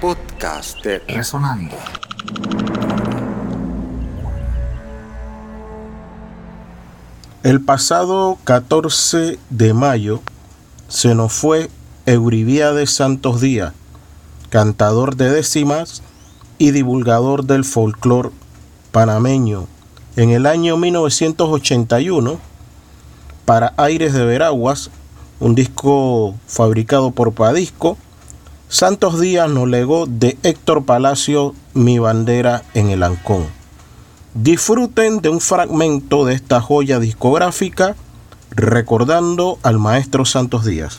podcast Resonando. El pasado 14 de mayo se nos fue de Santos Díaz, cantador de décimas y divulgador del folclore panameño. En el año 1981, para Aires de Veraguas, un disco fabricado por Padisco, Santos Díaz nos legó de Héctor Palacio Mi bandera en el Ancón. Disfruten de un fragmento de esta joya discográfica recordando al maestro Santos Díaz.